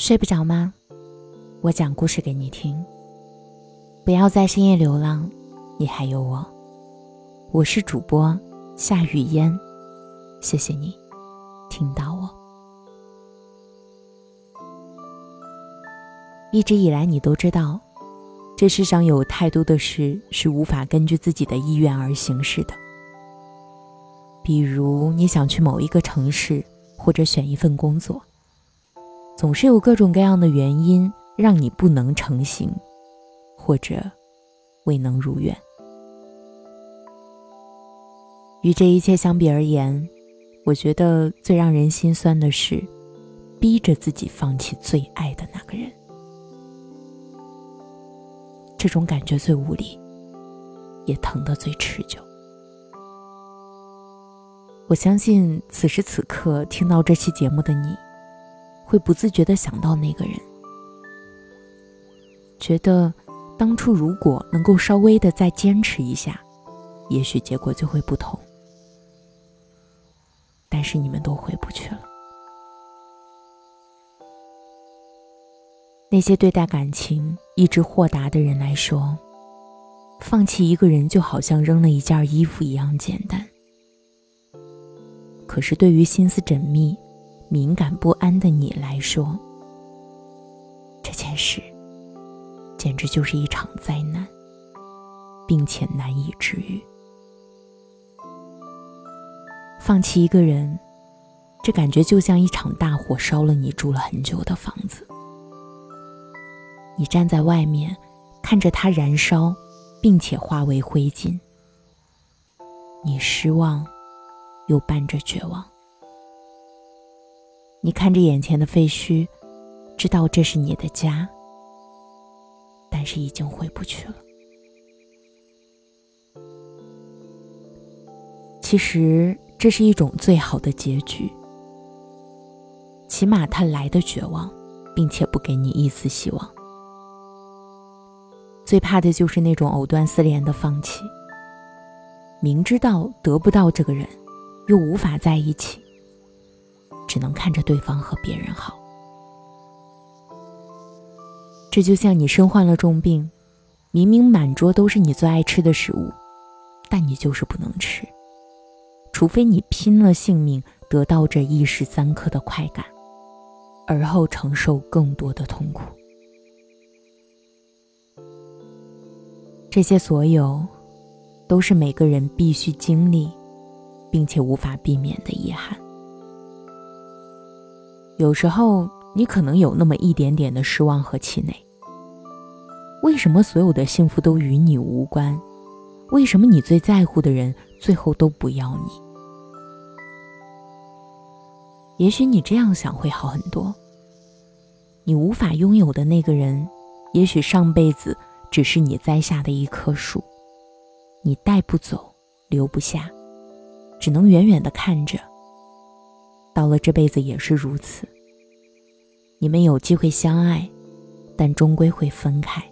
睡不着吗？我讲故事给你听。不要在深夜流浪，你还有我。我是主播夏雨嫣，谢谢你听到我。一直以来，你都知道，这世上有太多的事是无法根据自己的意愿而行事的。比如，你想去某一个城市，或者选一份工作。总是有各种各样的原因让你不能成行，或者未能如愿。与这一切相比而言，我觉得最让人心酸的是，逼着自己放弃最爱的那个人。这种感觉最无力，也疼得最持久。我相信此时此刻听到这期节目的你。会不自觉的想到那个人，觉得当初如果能够稍微的再坚持一下，也许结果就会不同。但是你们都回不去了。那些对待感情一直豁达的人来说，放弃一个人就好像扔了一件衣服一样简单。可是对于心思缜密。敏感不安的你来说，这件事简直就是一场灾难，并且难以治愈。放弃一个人，这感觉就像一场大火烧了你住了很久的房子。你站在外面，看着它燃烧，并且化为灰烬，你失望，又伴着绝望。你看着眼前的废墟，知道这是你的家，但是已经回不去了。其实这是一种最好的结局，起码他来的绝望，并且不给你一丝希望。最怕的就是那种藕断丝连的放弃，明知道得不到这个人，又无法在一起。只能看着对方和别人好，这就像你身患了重病，明明满桌都是你最爱吃的食物，但你就是不能吃，除非你拼了性命得到这一时三刻的快感，而后承受更多的痛苦。这些所有，都是每个人必须经历，并且无法避免的遗憾。有时候你可能有那么一点点的失望和气馁。为什么所有的幸福都与你无关？为什么你最在乎的人最后都不要你？也许你这样想会好很多。你无法拥有的那个人，也许上辈子只是你栽下的一棵树，你带不走，留不下，只能远远的看着。到了这辈子也是如此。你们有机会相爱，但终归会分开。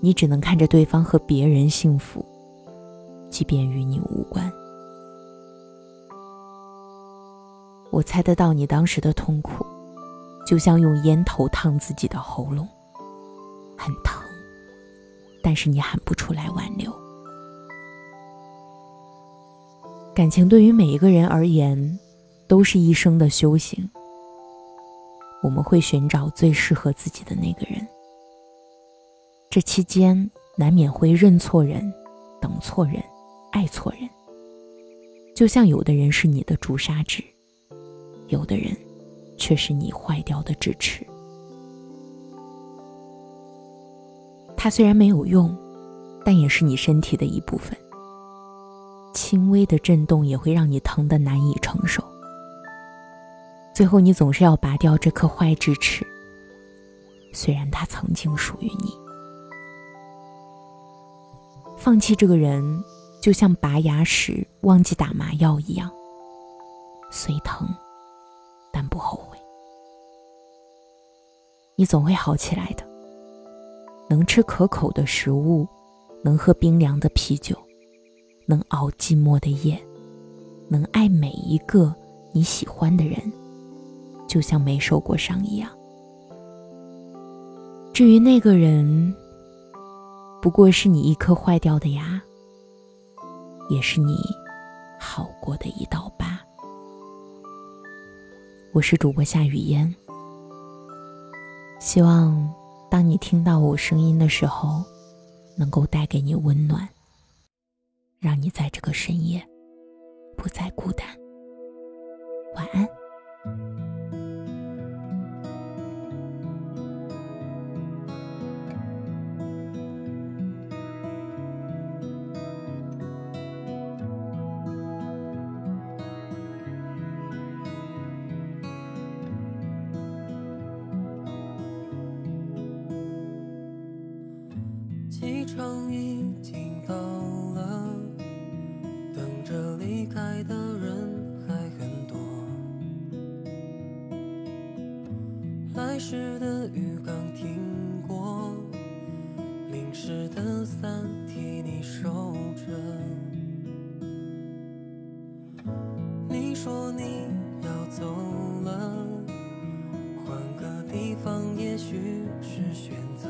你只能看着对方和别人幸福，即便与你无关。我猜得到你当时的痛苦，就像用烟头烫自己的喉咙，很疼，但是你喊不出来挽留。感情对于每一个人而言。都是一生的修行。我们会寻找最适合自己的那个人，这期间难免会认错人、等错人、爱错人。就像有的人是你的朱砂痣，有的人却是你坏掉的智齿。它虽然没有用，但也是你身体的一部分。轻微的震动也会让你疼得难以承受。最后，你总是要拔掉这颗坏智齿，虽然它曾经属于你。放弃这个人，就像拔牙时忘记打麻药一样，虽疼，但不后悔。你总会好起来的。能吃可口的食物，能喝冰凉的啤酒，能熬寂寞的夜，能爱每一个你喜欢的人。就像没受过伤一样。至于那个人，不过是你一颗坏掉的牙，也是你好过的一道疤。我是主播夏雨嫣，希望当你听到我声音的时候，能够带给你温暖，让你在这个深夜不再孤单。晚安。场已经到了，等着离开的人还很多。来时的雨刚停过，淋湿的伞替你收着。你说你要走了，换个地方也许是选择。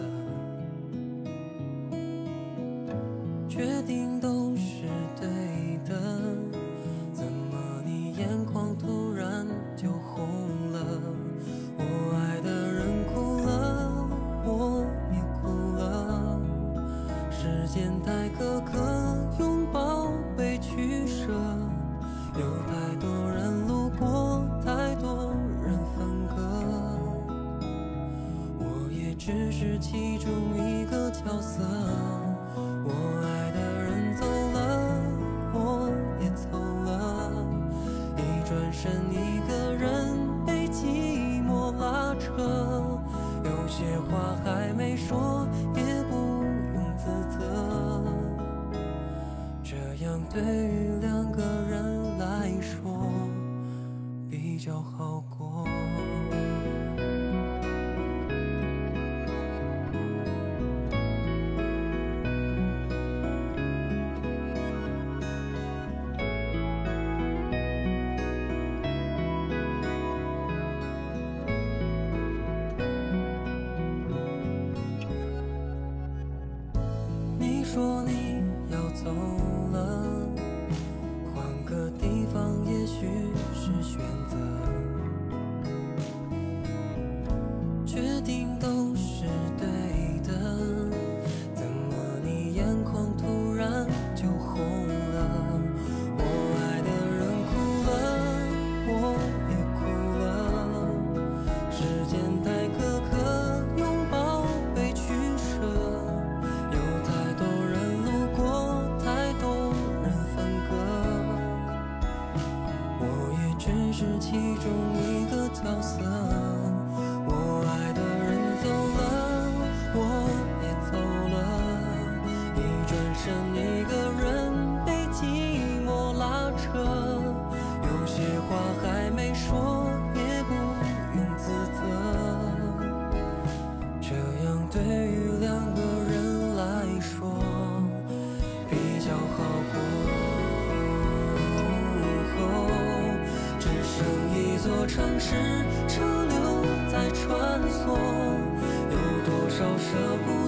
只是其中一个角色。我爱。的人走了，我也走了，一转身一个人被寂寞拉扯，有些话还没说，也不用自责。这样对城市，车流在穿梭，有多少舍不？